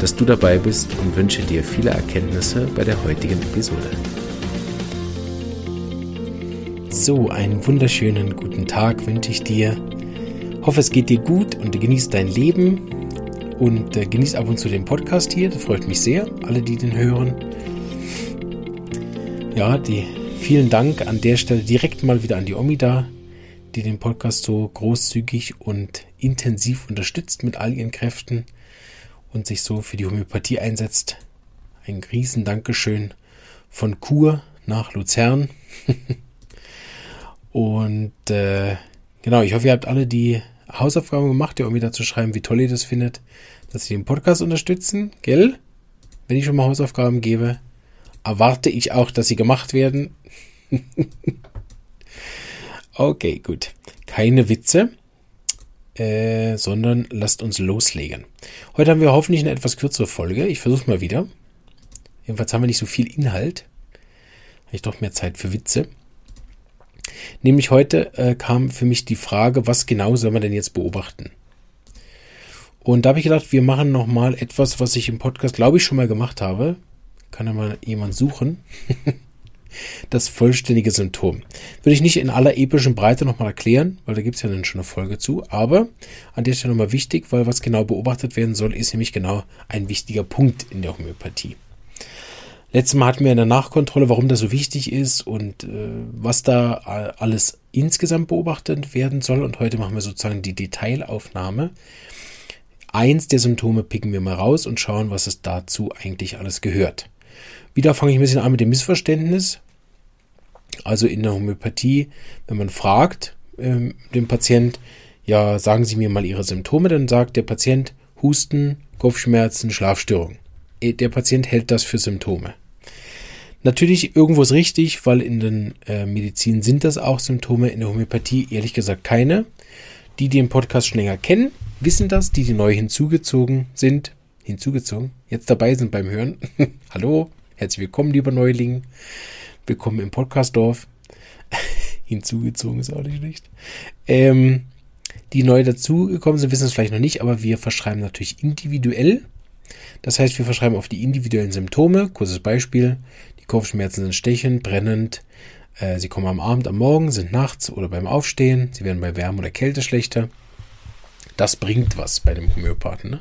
dass du dabei bist und wünsche dir viele Erkenntnisse bei der heutigen Episode. So, einen wunderschönen guten Tag wünsche ich dir. Hoffe, es geht dir gut und genießt dein Leben und äh, genießt ab und zu den Podcast hier. Das freut mich sehr, alle, die den hören. Ja, die Vielen Dank an der Stelle direkt mal wieder an die Omida, die den Podcast so großzügig und intensiv unterstützt mit all ihren Kräften und sich so für die Homöopathie einsetzt. Ein riesen Dankeschön von Chur nach Luzern. und äh, genau, ich hoffe, ihr habt alle die Hausaufgaben gemacht, der Omida zu schreiben, wie toll ihr das findet, dass sie den Podcast unterstützen, gell? Wenn ich schon mal Hausaufgaben gebe, erwarte ich auch, dass sie gemacht werden. okay, gut. Keine Witze, äh, sondern lasst uns loslegen. Heute haben wir hoffentlich eine etwas kürzere Folge. Ich versuche mal wieder. Jedenfalls haben wir nicht so viel Inhalt. Habe ich doch mehr Zeit für Witze. Nämlich heute äh, kam für mich die Frage, was genau soll man denn jetzt beobachten? Und da habe ich gedacht, wir machen nochmal etwas, was ich im Podcast, glaube ich, schon mal gemacht habe. Kann ja mal jemand suchen. das vollständige Symptom. Würde ich nicht in aller epischen Breite nochmal erklären, weil da gibt es ja dann schon eine Folge zu, aber an der Stelle nochmal wichtig, weil was genau beobachtet werden soll, ist nämlich genau ein wichtiger Punkt in der Homöopathie. Letztes Mal hatten wir in der Nachkontrolle, warum das so wichtig ist und äh, was da alles insgesamt beobachtet werden soll. Und heute machen wir sozusagen die Detailaufnahme eins der Symptome picken wir mal raus und schauen, was es dazu eigentlich alles gehört. Wieder fange ich ein bisschen an mit dem Missverständnis. Also in der Homöopathie, wenn man fragt ähm, den Patient, ja, sagen Sie mir mal Ihre Symptome, dann sagt der Patient Husten, Kopfschmerzen, Schlafstörung. Äh, der Patient hält das für Symptome. Natürlich irgendwo ist richtig, weil in den äh, Medizin sind das auch Symptome, in der Homöopathie ehrlich gesagt keine. Die, die den Podcast schon länger kennen, wissen das, die, die neu hinzugezogen sind, hinzugezogen, jetzt dabei sind beim Hören. Hallo, herzlich willkommen, lieber Neuling. Willkommen im Podcastdorf. hinzugezogen ist auch nicht schlecht. Ähm, die neu dazugekommen sind, wissen es vielleicht noch nicht, aber wir verschreiben natürlich individuell. Das heißt, wir verschreiben auf die individuellen Symptome. Kurzes Beispiel. Die Kopfschmerzen sind stechend, brennend. Äh, sie kommen am Abend, am Morgen, sind nachts oder beim Aufstehen. Sie werden bei Wärme oder Kälte schlechter. Das bringt was bei dem Homöopathen. Ne?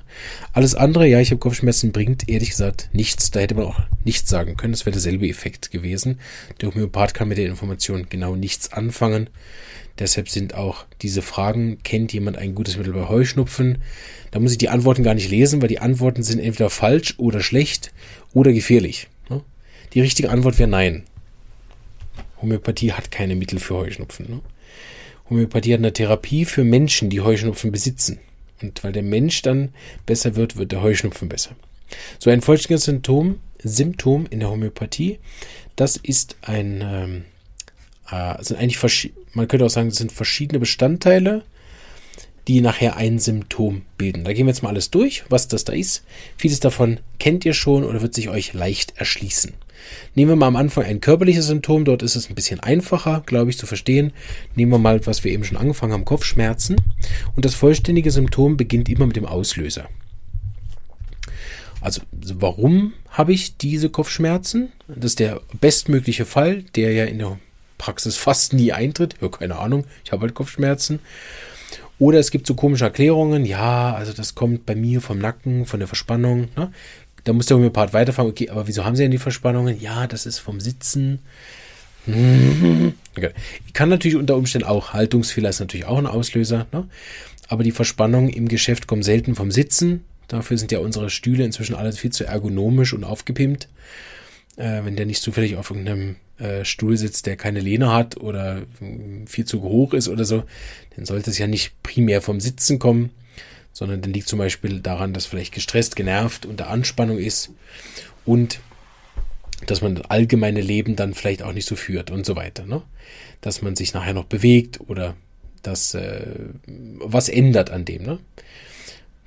Alles andere, ja, ich habe Kopfschmerzen, bringt ehrlich gesagt nichts. Da hätte man auch nichts sagen können. Das wäre derselbe Effekt gewesen. Der Homöopath kann mit der Information genau nichts anfangen. Deshalb sind auch diese Fragen, kennt jemand ein gutes Mittel bei Heuschnupfen? Da muss ich die Antworten gar nicht lesen, weil die Antworten sind entweder falsch oder schlecht oder gefährlich. Ne? Die richtige Antwort wäre nein. Homöopathie hat keine Mittel für Heuschnupfen. Ne? Homöopathie hat eine Therapie für Menschen, die Heuschnupfen besitzen. Und weil der Mensch dann besser wird, wird der Heuschnupfen besser. So ein vollständiges Symptom, Symptom in der Homöopathie, das ist ein, ähm, äh, sind eigentlich, man könnte auch sagen, das sind verschiedene Bestandteile, die nachher ein Symptom bilden. Da gehen wir jetzt mal alles durch, was das da ist. Vieles davon kennt ihr schon oder wird sich euch leicht erschließen. Nehmen wir mal am Anfang ein körperliches Symptom, dort ist es ein bisschen einfacher, glaube ich, zu verstehen. Nehmen wir mal, was wir eben schon angefangen haben, Kopfschmerzen. Und das vollständige Symptom beginnt immer mit dem Auslöser. Also warum habe ich diese Kopfschmerzen? Das ist der bestmögliche Fall, der ja in der Praxis fast nie eintritt. Ja, keine Ahnung, ich habe halt Kopfschmerzen. Oder es gibt so komische Erklärungen, ja, also das kommt bei mir vom Nacken, von der Verspannung. Ne? Da muss der Homöopath weiterfahren. Okay, aber wieso haben sie denn die Verspannungen? Ja, das ist vom Sitzen. Okay. Kann natürlich unter Umständen auch, Haltungsfehler ist natürlich auch ein Auslöser. Ne? Aber die Verspannungen im Geschäft kommen selten vom Sitzen. Dafür sind ja unsere Stühle inzwischen alles viel zu ergonomisch und aufgepimpt. Äh, wenn der nicht zufällig auf irgendeinem äh, Stuhl sitzt, der keine Lehne hat oder viel zu hoch ist oder so, dann sollte es ja nicht primär vom Sitzen kommen, sondern dann liegt zum Beispiel daran, dass vielleicht gestresst, genervt, unter Anspannung ist und dass man das allgemeine Leben dann vielleicht auch nicht so führt und so weiter. Ne? Dass man sich nachher noch bewegt oder dass äh, was ändert an dem. Ne?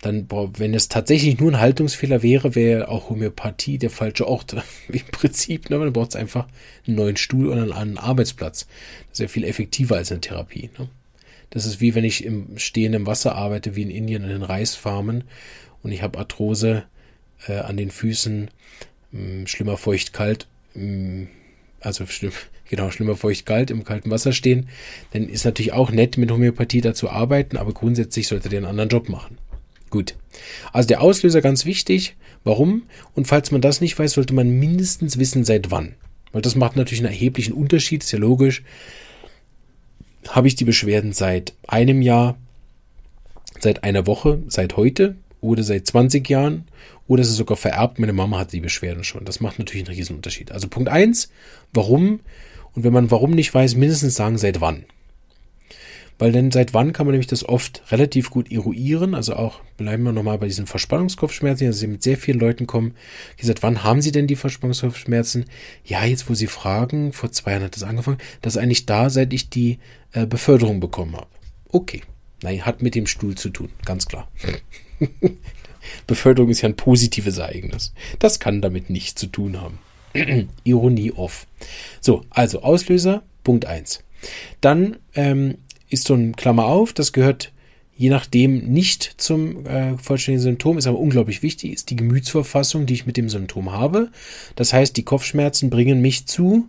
Dann, wenn es tatsächlich nur ein Haltungsfehler wäre, wäre auch Homöopathie der falsche Ort. Im Prinzip, ne? man braucht einfach einen neuen Stuhl oder einen anderen Das ist ja viel effektiver als eine Therapie. Ne? Das ist wie wenn ich im stehenden Wasser arbeite, wie in Indien in den Reisfarmen und ich habe Arthrose äh, an den Füßen, mh, hm, schlimmer feucht-kalt, hm, also schlimm, genau, schlimmer feucht-kalt im kalten Wasser stehen, dann ist natürlich auch nett, mit Homöopathie da zu arbeiten, aber grundsätzlich sollte der einen anderen Job machen. Gut. Also der Auslöser ganz wichtig. Warum? Und falls man das nicht weiß, sollte man mindestens wissen, seit wann. Weil das macht natürlich einen erheblichen Unterschied, ist ja logisch. Habe ich die Beschwerden seit einem Jahr, seit einer Woche, seit heute oder seit 20 Jahren oder ist es sogar vererbt, meine Mama hatte die Beschwerden schon. Das macht natürlich einen Unterschied. Also Punkt eins, warum? Und wenn man warum nicht weiß, mindestens sagen, seit wann. Weil denn seit wann kann man nämlich das oft relativ gut eruieren. Also auch bleiben wir nochmal bei diesen Verspannungskopfschmerzen, also sie mit sehr vielen Leuten kommen. Die seit wann haben sie denn die Verspannungskopfschmerzen? Ja, jetzt wo sie fragen, vor zwei Jahren hat das angefangen, das ist eigentlich da, seit ich die äh, Beförderung bekommen habe. Okay. Nein, hat mit dem Stuhl zu tun, ganz klar. Beförderung ist ja ein positives Ereignis. Das kann damit nichts zu tun haben. Ironie off. So, also Auslöser, Punkt eins. Dann ähm, ist so ein Klammer auf, das gehört je nachdem nicht zum äh, vollständigen Symptom, ist aber unglaublich wichtig, ist die Gemütsverfassung, die ich mit dem Symptom habe. Das heißt, die Kopfschmerzen bringen mich zu,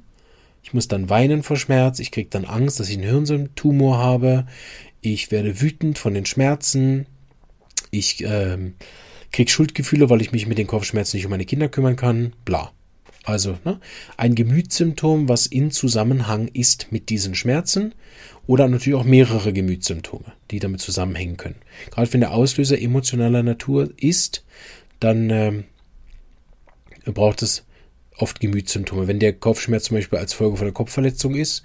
ich muss dann weinen vor Schmerz, ich kriege dann Angst, dass ich einen Hirntumor habe, ich werde wütend von den Schmerzen, ich ähm, kriege Schuldgefühle, weil ich mich mit den Kopfschmerzen nicht um meine Kinder kümmern kann, bla. Also ne, ein Gemütssymptom, was in Zusammenhang ist mit diesen Schmerzen oder natürlich auch mehrere Gemütssymptome, die damit zusammenhängen können. Gerade wenn der Auslöser emotionaler Natur ist, dann ähm, braucht es oft Gemütssymptome. Wenn der Kopfschmerz zum Beispiel als Folge von einer Kopfverletzung ist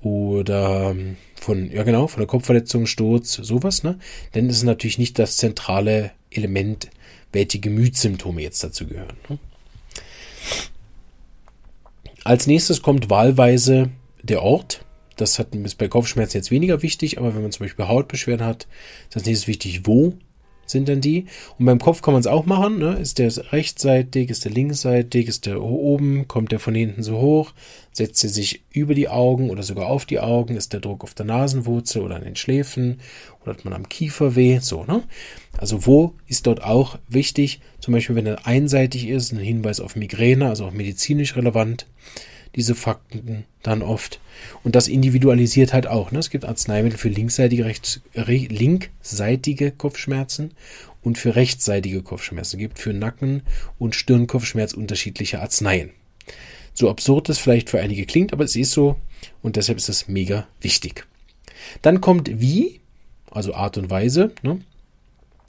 oder ähm, von, ja genau, von der Kopfverletzung, Sturz, sowas, ne, dann ist es natürlich nicht das zentrale Element, welche Gemütssymptome jetzt dazu gehören. Ne? Als nächstes kommt wahlweise der Ort. Das ist bei Kopfschmerzen jetzt weniger wichtig, aber wenn man zum Beispiel Hautbeschwerden hat, ist als nächstes wichtig, wo sind dann die. Und beim Kopf kann man es auch machen. Ne? Ist der rechtsseitig, ist der linksseitig, ist der oben, kommt der von hinten so hoch, setzt er sich über die Augen oder sogar auf die Augen, ist der Druck auf der Nasenwurzel oder an den Schläfen oder hat man am Kiefer weh, so, ne? Also wo ist dort auch wichtig, zum Beispiel wenn er einseitig ist, ein Hinweis auf Migräne, also auch medizinisch relevant diese Fakten dann oft. Und das individualisiert halt auch. Ne? Es gibt Arzneimittel für linksseitige, rechts, linkseitige Kopfschmerzen und für rechtsseitige Kopfschmerzen. Es gibt für Nacken- und Stirnkopfschmerz unterschiedliche Arzneien. So absurd es vielleicht für einige klingt, aber es ist so und deshalb ist es mega wichtig. Dann kommt wie, also Art und Weise. Ne?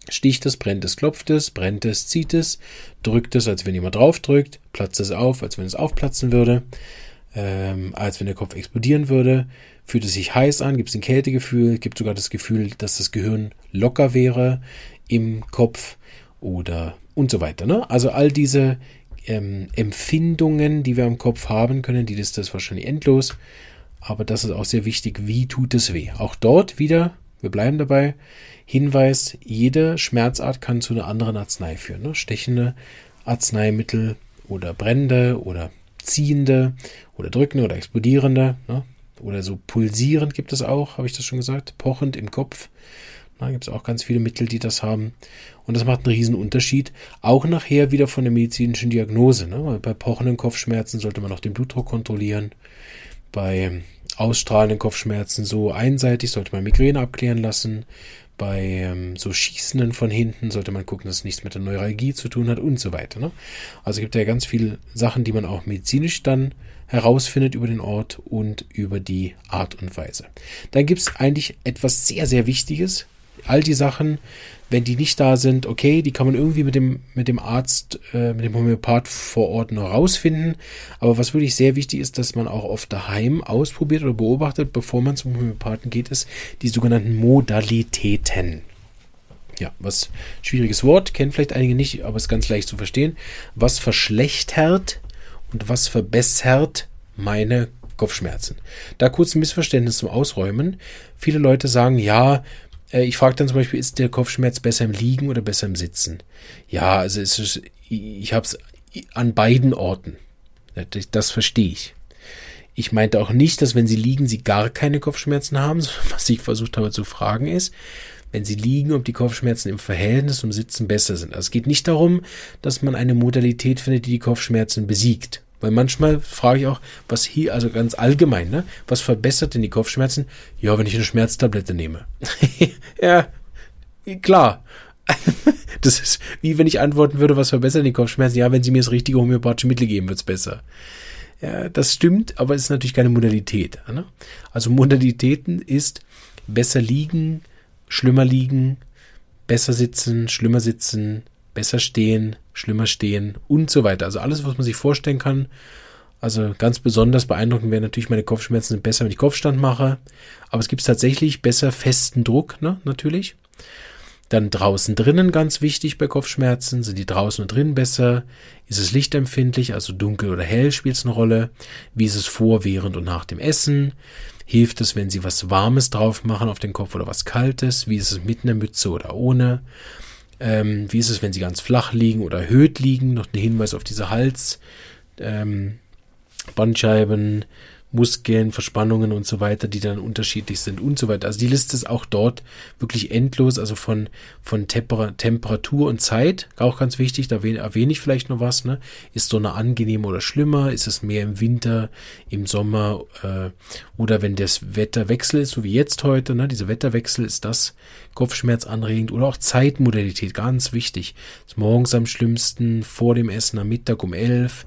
Sticht es, brennt es, klopft es, brennt es, zieht es, drückt es, als wenn jemand drauf drückt, platzt es auf, als wenn es aufplatzen würde, ähm, als wenn der Kopf explodieren würde, fühlt es sich heiß an, gibt es ein Kältegefühl, gibt sogar das Gefühl, dass das Gehirn locker wäre im Kopf oder und so weiter. Ne? Also all diese ähm, Empfindungen, die wir im Kopf haben können, die ist das wahrscheinlich endlos, aber das ist auch sehr wichtig, wie tut es weh. Auch dort wieder, wir bleiben dabei, Hinweis, jede Schmerzart kann zu einer anderen Arznei führen. Ne? Stechende Arzneimittel oder brennende oder ziehende oder drückende oder explodierende. Ne? Oder so pulsierend gibt es auch, habe ich das schon gesagt, pochend im Kopf. Da gibt es auch ganz viele Mittel, die das haben. Und das macht einen riesen Unterschied. Auch nachher wieder von der medizinischen Diagnose. Ne? Bei pochenden Kopfschmerzen sollte man auch den Blutdruck kontrollieren. Bei ausstrahlenden Kopfschmerzen so einseitig sollte man Migräne abklären lassen. Bei ähm, so Schießenden von hinten sollte man gucken, dass es nichts mit der Neuralgie zu tun hat und so weiter. Ne? Also gibt ja ganz viele Sachen, die man auch medizinisch dann herausfindet über den Ort und über die Art und Weise. Dann gibt es eigentlich etwas sehr, sehr Wichtiges. All die Sachen, wenn die nicht da sind, okay, die kann man irgendwie mit dem, mit dem Arzt, äh, mit dem Homöopath vor Ort noch rausfinden. Aber was wirklich sehr wichtig ist, dass man auch oft daheim ausprobiert oder beobachtet, bevor man zum Homöopathen geht, ist die sogenannten Modalitäten. ja, was schwieriges Wort, kennen vielleicht einige nicht, aber ist ganz leicht zu verstehen. Was verschlechtert und was verbessert meine Kopfschmerzen? Da kurz ein Missverständnis zum Ausräumen. Viele Leute sagen, ja, ich frage dann zum Beispiel, ist der Kopfschmerz besser im Liegen oder besser im Sitzen? Ja, also ist, ich habe es an beiden Orten. Das, das verstehe ich. Ich meinte auch nicht, dass wenn sie liegen, sie gar keine Kopfschmerzen haben, was ich versucht habe zu fragen ist, wenn sie liegen, ob die Kopfschmerzen im Verhältnis zum Sitzen besser sind. Also es geht nicht darum, dass man eine Modalität findet, die die Kopfschmerzen besiegt. Weil manchmal frage ich auch, was hier, also ganz allgemein, ne, was verbessert denn die Kopfschmerzen? Ja, wenn ich eine Schmerztablette nehme. ja, klar. das ist wie wenn ich antworten würde, was verbessert die Kopfschmerzen? Ja, wenn sie mir das richtige homöopathische Mittel geben, wird's besser. Ja, das stimmt, aber es ist natürlich keine Modalität. Ne? Also Modalitäten ist besser liegen, schlimmer liegen, besser sitzen, schlimmer sitzen, besser stehen, schlimmer stehen und so weiter. Also alles, was man sich vorstellen kann. Also ganz besonders beeindruckend wäre natürlich, meine Kopfschmerzen sind besser, wenn ich Kopfstand mache. Aber es gibt tatsächlich besser festen Druck, ne, natürlich. Dann draußen drinnen ganz wichtig bei Kopfschmerzen. Sind die draußen und drinnen besser? Ist es lichtempfindlich, also dunkel oder hell spielt es eine Rolle? Wie ist es vor, während und nach dem Essen? Hilft es, wenn Sie was Warmes drauf machen auf den Kopf oder was Kaltes? Wie ist es mit einer Mütze oder ohne? Ähm, wie ist es, wenn Sie ganz flach liegen oder erhöht liegen? Noch ein Hinweis auf diese Hals, ähm, Bandscheiben, Muskeln, Verspannungen und so weiter, die dann unterschiedlich sind und so weiter. Also die Liste ist auch dort wirklich endlos, also von, von Temper Temperatur und Zeit, auch ganz wichtig, da erwähne ich vielleicht noch was, ne? Ist so eine angenehm oder schlimmer? Ist es mehr im Winter, im Sommer äh, oder wenn das Wetterwechsel ist, so wie jetzt heute, ne? Dieser Wetterwechsel ist das Kopfschmerzanregend oder auch Zeitmodalität, ganz wichtig. Ist morgens am schlimmsten, vor dem Essen am Mittag um elf,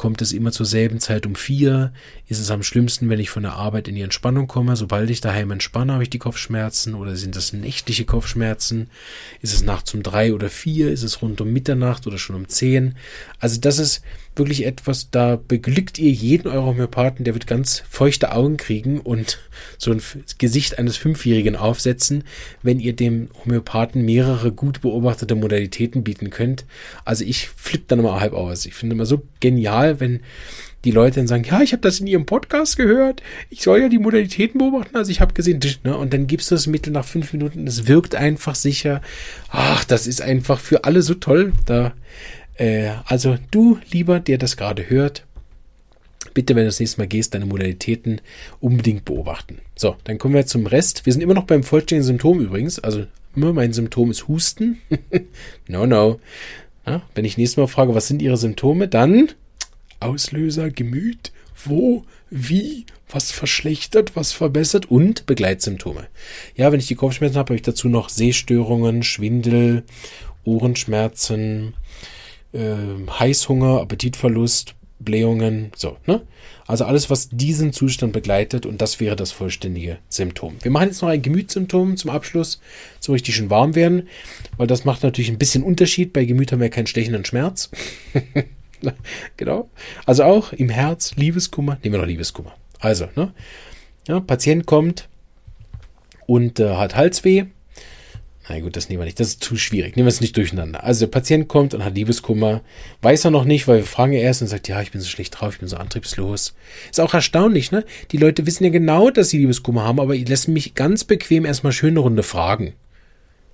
Kommt es immer zur selben Zeit um vier? Ist es am schlimmsten, wenn ich von der Arbeit in die Entspannung komme? Sobald ich daheim entspanne, habe ich die Kopfschmerzen oder sind das nächtliche Kopfschmerzen? Ist es nachts um drei oder vier? Ist es rund um Mitternacht oder schon um zehn? Also das ist wirklich etwas, da beglückt ihr jeden eurer Homöopathen, der wird ganz feuchte Augen kriegen und so ein Gesicht eines Fünfjährigen aufsetzen, wenn ihr dem Homöopathen mehrere gut beobachtete Modalitäten bieten könnt. Also ich flippe dann immer halb aus. Ich finde immer so genial, wenn die Leute dann sagen, ja, ich habe das in ihrem Podcast gehört, ich soll ja die Modalitäten beobachten, also ich habe gesehen, ne? und dann gibst du das Mittel nach fünf Minuten, es wirkt einfach sicher. Ach, das ist einfach für alle so toll. Da äh, also du, lieber, der das gerade hört, bitte, wenn du das nächste Mal gehst, deine Modalitäten unbedingt beobachten. So, dann kommen wir zum Rest. Wir sind immer noch beim vollständigen Symptom übrigens. Also immer mein Symptom ist Husten. no, no. Ja, wenn ich nächstes Mal frage, was sind Ihre Symptome, dann Auslöser, Gemüt, wo, wie, was verschlechtert, was verbessert und Begleitsymptome. Ja, wenn ich die Kopfschmerzen habe, habe ich dazu noch Sehstörungen, Schwindel, Ohrenschmerzen, äh, Heißhunger, Appetitverlust, Blähungen, so, ne? Also alles, was diesen Zustand begleitet und das wäre das vollständige Symptom. Wir machen jetzt noch ein Gemütssymptom zum Abschluss, so richtig schön warm werden, weil das macht natürlich ein bisschen Unterschied. Bei Gemüt haben wir keinen stechenden Schmerz. genau. Also auch im Herz Liebeskummer, nehmen wir noch Liebeskummer. Also, ne? Ja, Patient kommt und äh, hat Halsweh, na gut, das nehmen wir nicht. Das ist zu schwierig. Nehmen wir es nicht durcheinander. Also der Patient kommt und hat Liebeskummer. Weiß er noch nicht, weil wir fragen erst und sagt, ja, ich bin so schlecht drauf, ich bin so antriebslos. Ist auch erstaunlich, ne? Die Leute wissen ja genau, dass sie Liebeskummer haben, aber die lassen mich ganz bequem erstmal schön eine Runde fragen.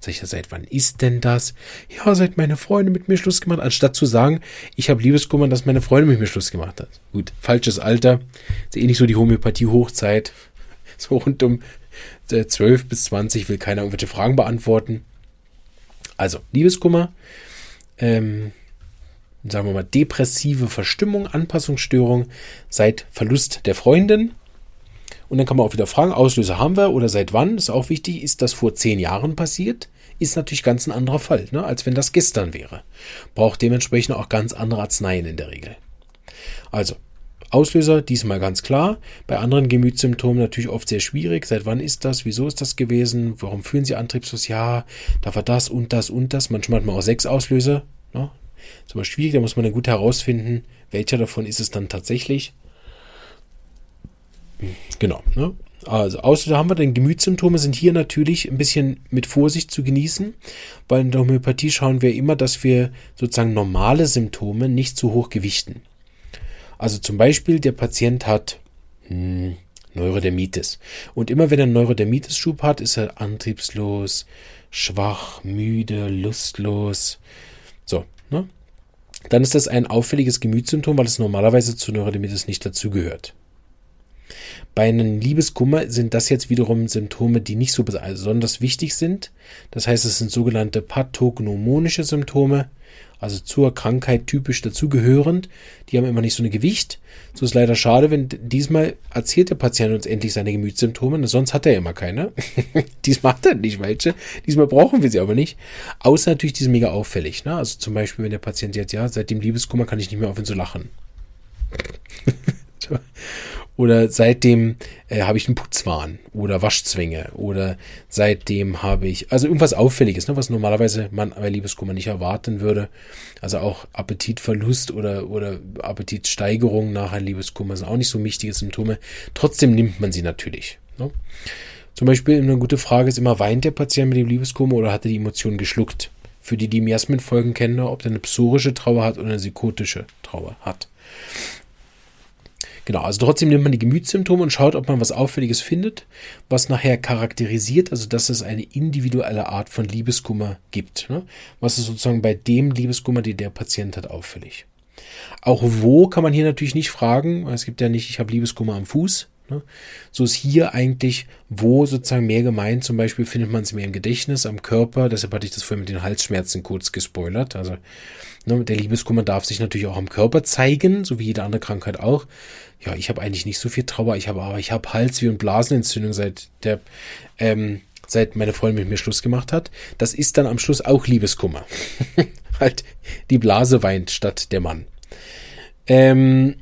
Sag ich, seit wann ist denn das? Ja, seit meine Freundin mit mir Schluss gemacht, anstatt zu sagen, ich habe Liebeskummer, dass meine Freundin mit mir Schluss gemacht hat. Gut, falsches Alter. Ist eh nicht so die Homöopathie-Hochzeit. So rund um 12 bis 20 will keiner irgendwelche Fragen beantworten. Also, Liebeskummer, ähm, sagen wir mal, depressive Verstimmung, Anpassungsstörung seit Verlust der Freundin. Und dann kann man auch wieder fragen, Auslöser haben wir oder seit wann, ist auch wichtig, ist das vor zehn Jahren passiert? Ist natürlich ganz ein anderer Fall, ne, als wenn das gestern wäre. Braucht dementsprechend auch ganz andere Arzneien in der Regel. Also, Auslöser diesmal ganz klar. Bei anderen Gemütssymptomen natürlich oft sehr schwierig. Seit wann ist das? Wieso ist das gewesen? Warum fühlen Sie antriebslos? Ja, da war das und das und das. Manchmal hat man auch sechs Auslöser. Ne? Ist aber schwierig, da muss man dann gut herausfinden, welcher davon ist es dann tatsächlich. Genau. Ne? Also, außerdem haben wir den Gemütssymptome sind hier natürlich ein bisschen mit Vorsicht zu genießen, weil in der Homöopathie schauen wir immer, dass wir sozusagen normale Symptome nicht zu hoch gewichten. Also zum Beispiel, der Patient hat hm, Neurodermitis. Und immer wenn er einen Neurodermitis-Schub hat, ist er antriebslos, schwach, müde, lustlos. So, ne? Dann ist das ein auffälliges Gemütssymptom, weil es normalerweise zu Neurodermitis nicht dazugehört. Bei einem Liebeskummer sind das jetzt wiederum Symptome, die nicht so besonders wichtig sind. Das heißt, es sind sogenannte pathognomonische Symptome also zur Krankheit typisch dazugehörend. Die haben immer nicht so ein Gewicht. So ist leider schade, wenn diesmal erzählt der Patient uns endlich seine Gemütssymptome, sonst hat er immer keine. diesmal hat er nicht welche. Diesmal brauchen wir sie aber nicht. Außer natürlich, die sind mega auffällig. Ne? Also zum Beispiel, wenn der Patient jetzt, ja, seit dem Liebeskummer kann ich nicht mehr aufhören zu lachen. Oder seitdem äh, habe ich einen Putzwahn oder Waschzwänge oder seitdem habe ich, also irgendwas Auffälliges, ne, was normalerweise man bei Liebeskummer nicht erwarten würde. Also auch Appetitverlust oder, oder Appetitsteigerung nach einem Liebeskummer sind auch nicht so wichtige Symptome. Trotzdem nimmt man sie natürlich. Ne? Zum Beispiel eine gute Frage ist immer, weint der Patient mit dem Liebeskummer oder hat er die Emotionen geschluckt? Für die, die Miasmenfolgen kennen, ob der eine psorische Trauer hat oder eine psychotische Trauer hat. Genau, also trotzdem nimmt man die Gemütssymptome und schaut, ob man was Auffälliges findet, was nachher charakterisiert, also dass es eine individuelle Art von Liebeskummer gibt. Ne? Was ist sozusagen bei dem Liebeskummer, den der Patient hat, auffällig. Auch wo kann man hier natürlich nicht fragen, es gibt ja nicht, ich habe Liebeskummer am Fuß. Ne? So ist hier eigentlich, wo sozusagen mehr gemeint, zum Beispiel findet man es mehr im Gedächtnis, am Körper, deshalb hatte ich das vorhin mit den Halsschmerzen kurz gespoilert. Also ne, der Liebeskummer darf sich natürlich auch am Körper zeigen, so wie jede andere Krankheit auch ja, ich habe eigentlich nicht so viel Trauer, ich habe aber ich habe Halsweh und Blasenentzündung seit der ähm, seit meine Freundin mit mir Schluss gemacht hat. Das ist dann am Schluss auch Liebeskummer. halt die Blase weint statt der Mann. Ähm,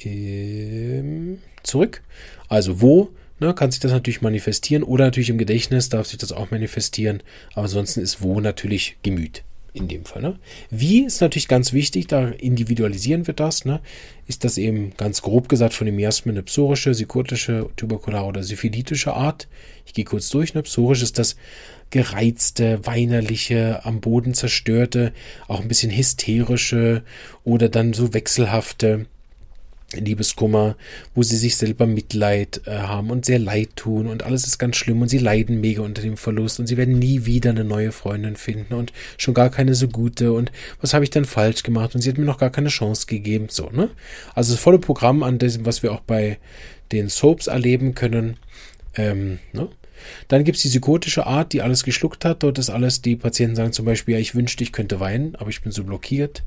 ähm, zurück. Also wo ne, kann sich das natürlich manifestieren oder natürlich im Gedächtnis darf sich das auch manifestieren. Aber ansonsten ist wo natürlich Gemüt in dem Fall. Ne? Wie ist natürlich ganz wichtig, da individualisieren wir das. Ne? Ist das eben ganz grob gesagt von dem Miasmen eine psorische, psychotische, tuberkulare oder syphilitische Art? Ich gehe kurz durch. Ne? Psorisch ist das gereizte, weinerliche, am Boden zerstörte, auch ein bisschen hysterische oder dann so wechselhafte. Liebeskummer, wo sie sich selber Mitleid äh, haben und sehr leid tun und alles ist ganz schlimm und sie leiden mega unter dem Verlust und sie werden nie wieder eine neue Freundin finden und schon gar keine so gute und was habe ich dann falsch gemacht und sie hat mir noch gar keine Chance gegeben, so, ne? Also das volle Programm an dem, was wir auch bei den Soaps erleben können, ähm, ne? Dann gibt's die psychotische Art, die alles geschluckt hat. Dort ist alles, die Patienten sagen zum Beispiel, ja, ich wünschte, ich könnte weinen, aber ich bin so blockiert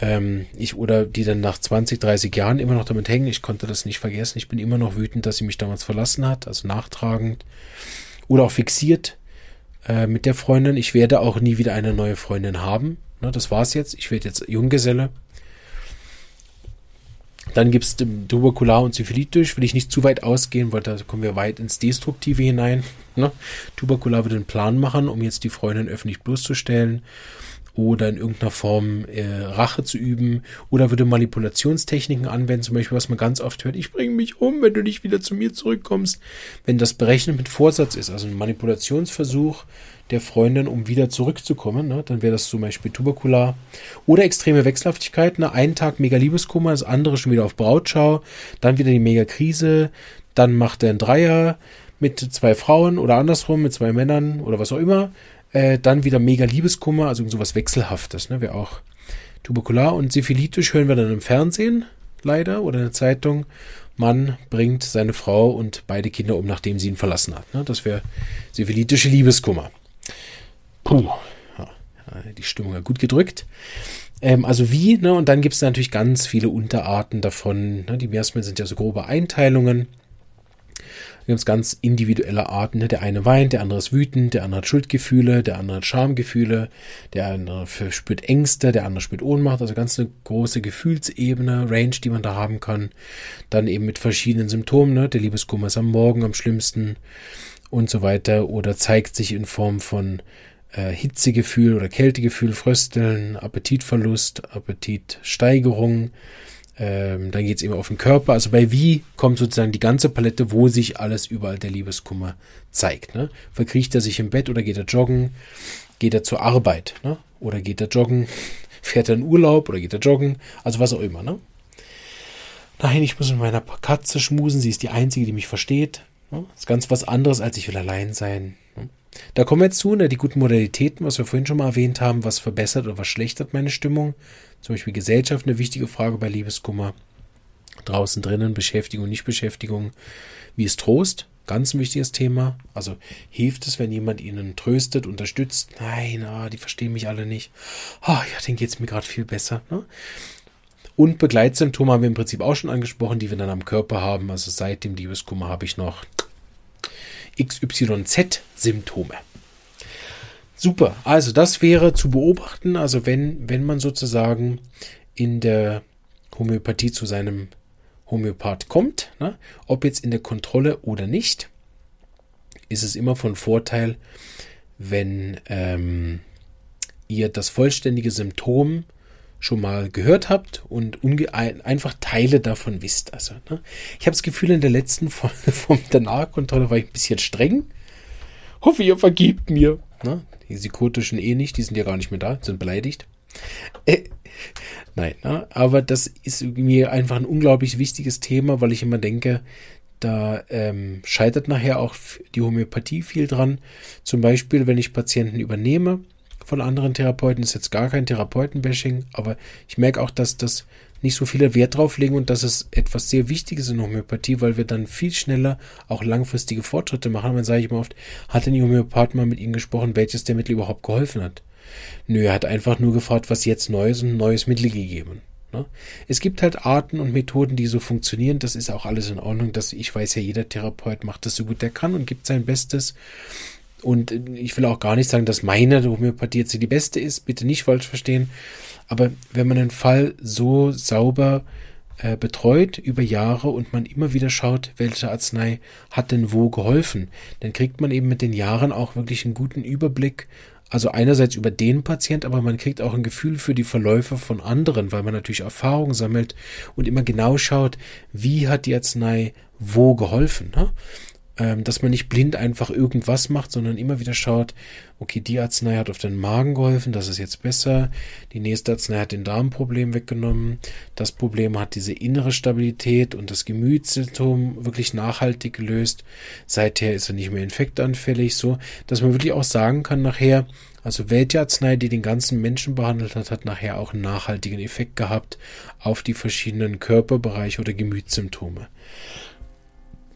ähm, ich oder die dann nach 20, 30 Jahren immer noch damit hängen. Ich konnte das nicht vergessen. Ich bin immer noch wütend, dass sie mich damals verlassen hat, also nachtragend oder auch fixiert äh, mit der Freundin. Ich werde auch nie wieder eine neue Freundin haben. Ne, das war's jetzt. Ich werde jetzt Junggeselle. Dann gibt es Tuberkular und Syphilitisch. Will ich nicht zu weit ausgehen, weil da kommen wir weit ins Destruktive hinein. Ne? Tuberkular wird einen Plan machen, um jetzt die Freundin öffentlich bloßzustellen oder in irgendeiner Form äh, Rache zu üben oder würde Manipulationstechniken anwenden, zum Beispiel, was man ganz oft hört, ich bringe mich um, wenn du nicht wieder zu mir zurückkommst. Wenn das berechnet mit Vorsatz ist, also ein Manipulationsversuch der Freundin, um wieder zurückzukommen, ne, dann wäre das zum Beispiel tuberkular. Oder extreme Wechselhaftigkeit, ne, einen Tag mega Liebeskummer, das andere schon wieder auf Brautschau, dann wieder die mega Krise, dann macht er einen Dreier mit zwei Frauen oder andersrum mit zwei Männern oder was auch immer äh, dann wieder mega Liebeskummer, also sowas Wechselhaftes, ne? Wäre auch tuberkular und syphilitisch hören wir dann im Fernsehen, leider, oder in der Zeitung. Mann bringt seine Frau und beide Kinder um, nachdem sie ihn verlassen hat. Ne? Das wäre syphilitische Liebeskummer. Puh, die Stimmung gut gedrückt. Ähm, also wie, ne? Und dann gibt es natürlich ganz viele Unterarten davon. Ne? Die Miasmen sind ja so grobe Einteilungen. Es ganz individuelle Arten. Der eine weint, der andere ist wütend, der andere hat Schuldgefühle, der andere hat Schamgefühle, der andere spürt Ängste, der andere spürt Ohnmacht. Also ganz eine große Gefühlsebene, Range, die man da haben kann. Dann eben mit verschiedenen Symptomen. Ne? Der Liebeskummer ist am Morgen am schlimmsten und so weiter. Oder zeigt sich in Form von äh, Hitzegefühl oder Kältegefühl, Frösteln, Appetitverlust, Appetitsteigerung, Ähm, dann geht es eben auf den Körper. Also bei wie kommt sozusagen die ganze Palette, wo sich alles überall der Liebeskummer zeigt. Ne? Verkriecht er sich im Bett oder geht er joggen? Geht er zur Arbeit? Ne? Oder geht er joggen? Fährt er in Urlaub oder geht er joggen? Also was auch immer. Ne? Nein, ich muss mit meiner Katze schmusen. Sie ist die Einzige, die mich versteht. Ne? Ist ganz was anderes, als ich will allein sein. Ne? Da kommen wir jetzt zu, ne, die guten Modalitäten, was wir vorhin schon mal erwähnt haben, was verbessert oder was schlechtert meine Stimmung. Zum Beispiel Gesellschaft, eine wichtige Frage bei Liebeskummer. Draußen drinnen, Beschäftigung, Nichtbeschäftigung. Wie ist Trost? Ganz ein wichtiges Thema. Also hilft es, wenn jemand ihnen tröstet, unterstützt? Nein, ah, die verstehen mich alle nicht. Ah, ja, denen geht es mir gerade viel besser. Ne? Und Begleitsymptome haben wir im Prinzip auch schon angesprochen, die wir dann am Körper haben. Also seit dem Liebeskummer habe ich noch XYZ-Symptome. Super, also das wäre zu beobachten, also wenn, wenn man sozusagen in der Homöopathie zu seinem Homöopath kommt, ne, ob jetzt in der Kontrolle oder nicht, ist es immer von Vorteil, wenn ähm, ihr das vollständige Symptom schon mal gehört habt und einfach Teile davon wisst. Also, ne? Ich habe das Gefühl, in der letzten Folge vom Danach-Kontrolle war ich ein bisschen streng. Hoffe, ihr vergebt mir. Ne? Die Psychotischen eh nicht, die sind ja gar nicht mehr da, sind beleidigt. Äh, nein, ne? aber das ist mir einfach ein unglaublich wichtiges Thema, weil ich immer denke, da ähm, scheitert nachher auch die Homöopathie viel dran. Zum Beispiel, wenn ich Patienten übernehme, von anderen Therapeuten. ist jetzt gar kein Therapeutenbashing, aber ich merke auch, dass das nicht so viele Wert drauf legen und dass es etwas sehr Wichtiges in Homöopathie, weil wir dann viel schneller auch langfristige Fortschritte machen. Dann sage ich immer oft, hat denn die Homöopath mal mit Ihnen gesprochen, welches der Mittel überhaupt geholfen hat? Nö, er hat einfach nur gefragt, was jetzt Neues und neues Mittel gegeben. Ne? Es gibt halt Arten und Methoden, die so funktionieren. Das ist auch alles in Ordnung. Dass ich weiß ja, jeder Therapeut macht das so gut er kann und gibt sein Bestes. Und ich will auch gar nicht sagen, dass meine Homöopathie jetzt die beste ist, bitte nicht falsch verstehen. Aber wenn man einen Fall so sauber äh, betreut über Jahre und man immer wieder schaut, welche Arznei hat denn wo geholfen, dann kriegt man eben mit den Jahren auch wirklich einen guten Überblick. Also einerseits über den Patient, aber man kriegt auch ein Gefühl für die Verläufe von anderen, weil man natürlich Erfahrung sammelt und immer genau schaut, wie hat die Arznei wo geholfen. Ne? Ähm, dass man nicht blind einfach irgendwas macht, sondern immer wieder schaut, okay, die Arznei hat auf den Magen geholfen, das ist jetzt besser, die nächste Arznei hat den Darmproblem weggenommen, das Problem hat diese innere Stabilität und das Gemütssymptom wirklich nachhaltig gelöst, seither ist er nicht mehr infektanfällig, so, dass man wirklich auch sagen kann nachher, also welche Arznei, die den ganzen Menschen behandelt hat, hat nachher auch einen nachhaltigen Effekt gehabt auf die verschiedenen Körperbereiche oder Gemütssymptome.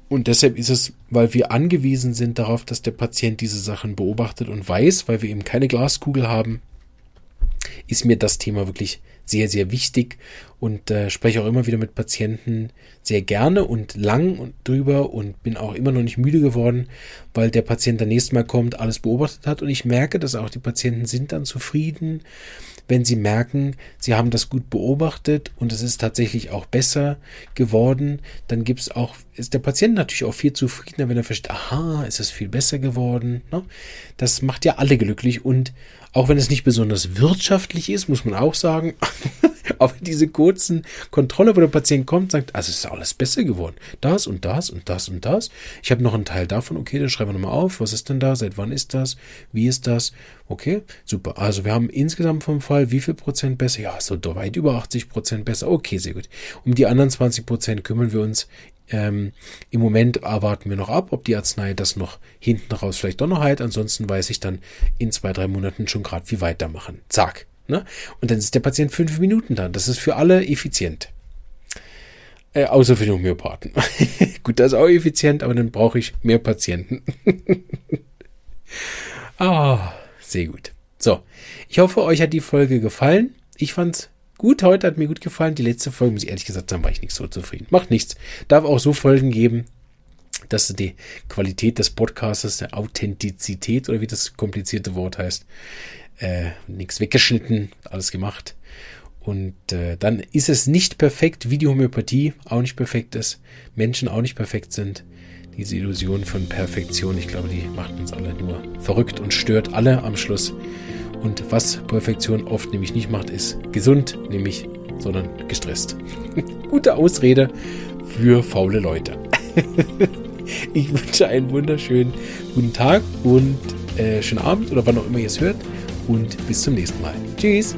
Und deshalb ist es, weil wir angewiesen sind darauf, dass der Patient diese Sachen beobachtet und weiß, weil wir eben keine Glaskugel haben, ist mir das Thema wirklich sehr, sehr wichtig und äh, spreche auch immer wieder mit Patienten sehr gerne und lang und drüber und bin auch immer noch nicht müde geworden, weil der Patient dann nächstes Mal kommt, alles beobachtet hat und ich merke, dass auch die Patienten sind dann zufrieden wenn sie merken, sie haben das gut beobachtet und es ist tatsächlich auch besser geworden, dann gibt es auch, ist der Patient natürlich auch viel zufriedener, wenn er versteht, aha, ist es viel besser geworden. Ne? Das macht ja alle glücklich und auch wenn es nicht besonders wirtschaftlich ist, muss man auch sagen, aber diese kurzen Kontrolle, wo der Patient kommt, sagt, also ist alles besser geworden. Das und das und das und das. Ich habe noch einen Teil davon, okay, dann schreiben wir nochmal auf. Was ist denn da? Seit wann ist das? Wie ist das? Okay, super. Also wir haben insgesamt vom Fall wie viel Prozent besser? Ja, so weit über 80 Prozent besser. Okay, sehr gut. Um die anderen 20 Prozent kümmern wir uns ähm, Im Moment erwarten wir noch ab, ob die Arznei das noch hinten raus vielleicht doch noch heilt. Ansonsten weiß ich dann in zwei, drei Monaten schon gerade, wie weitermachen. Zack. Ne? Und dann ist der Patient fünf Minuten dann. Das ist für alle effizient. Äh, außer für den Homöopathen. Gut, das ist auch effizient, aber dann brauche ich mehr Patienten. Ah, oh, sehr gut. So, ich hoffe, euch hat die Folge gefallen. Ich fand's Gut, heute hat mir gut gefallen. Die letzte Folge, muss ich ehrlich gesagt sagen, war ich nicht so zufrieden. Macht nichts. Darf auch so Folgen geben, dass die Qualität des Podcasts, der Authentizität oder wie das komplizierte Wort heißt, äh, nichts weggeschnitten, alles gemacht. Und äh, dann ist es nicht perfekt, wie die Homöopathie auch nicht perfekt ist, Menschen auch nicht perfekt sind. Diese Illusion von Perfektion, ich glaube, die macht uns alle nur verrückt und stört alle am Schluss. Und was Perfektion oft nämlich nicht macht, ist gesund, nämlich sondern gestresst. Gute Ausrede für faule Leute. ich wünsche einen wunderschönen guten Tag und äh, schönen Abend oder wann auch immer ihr es hört. Und bis zum nächsten Mal. Tschüss.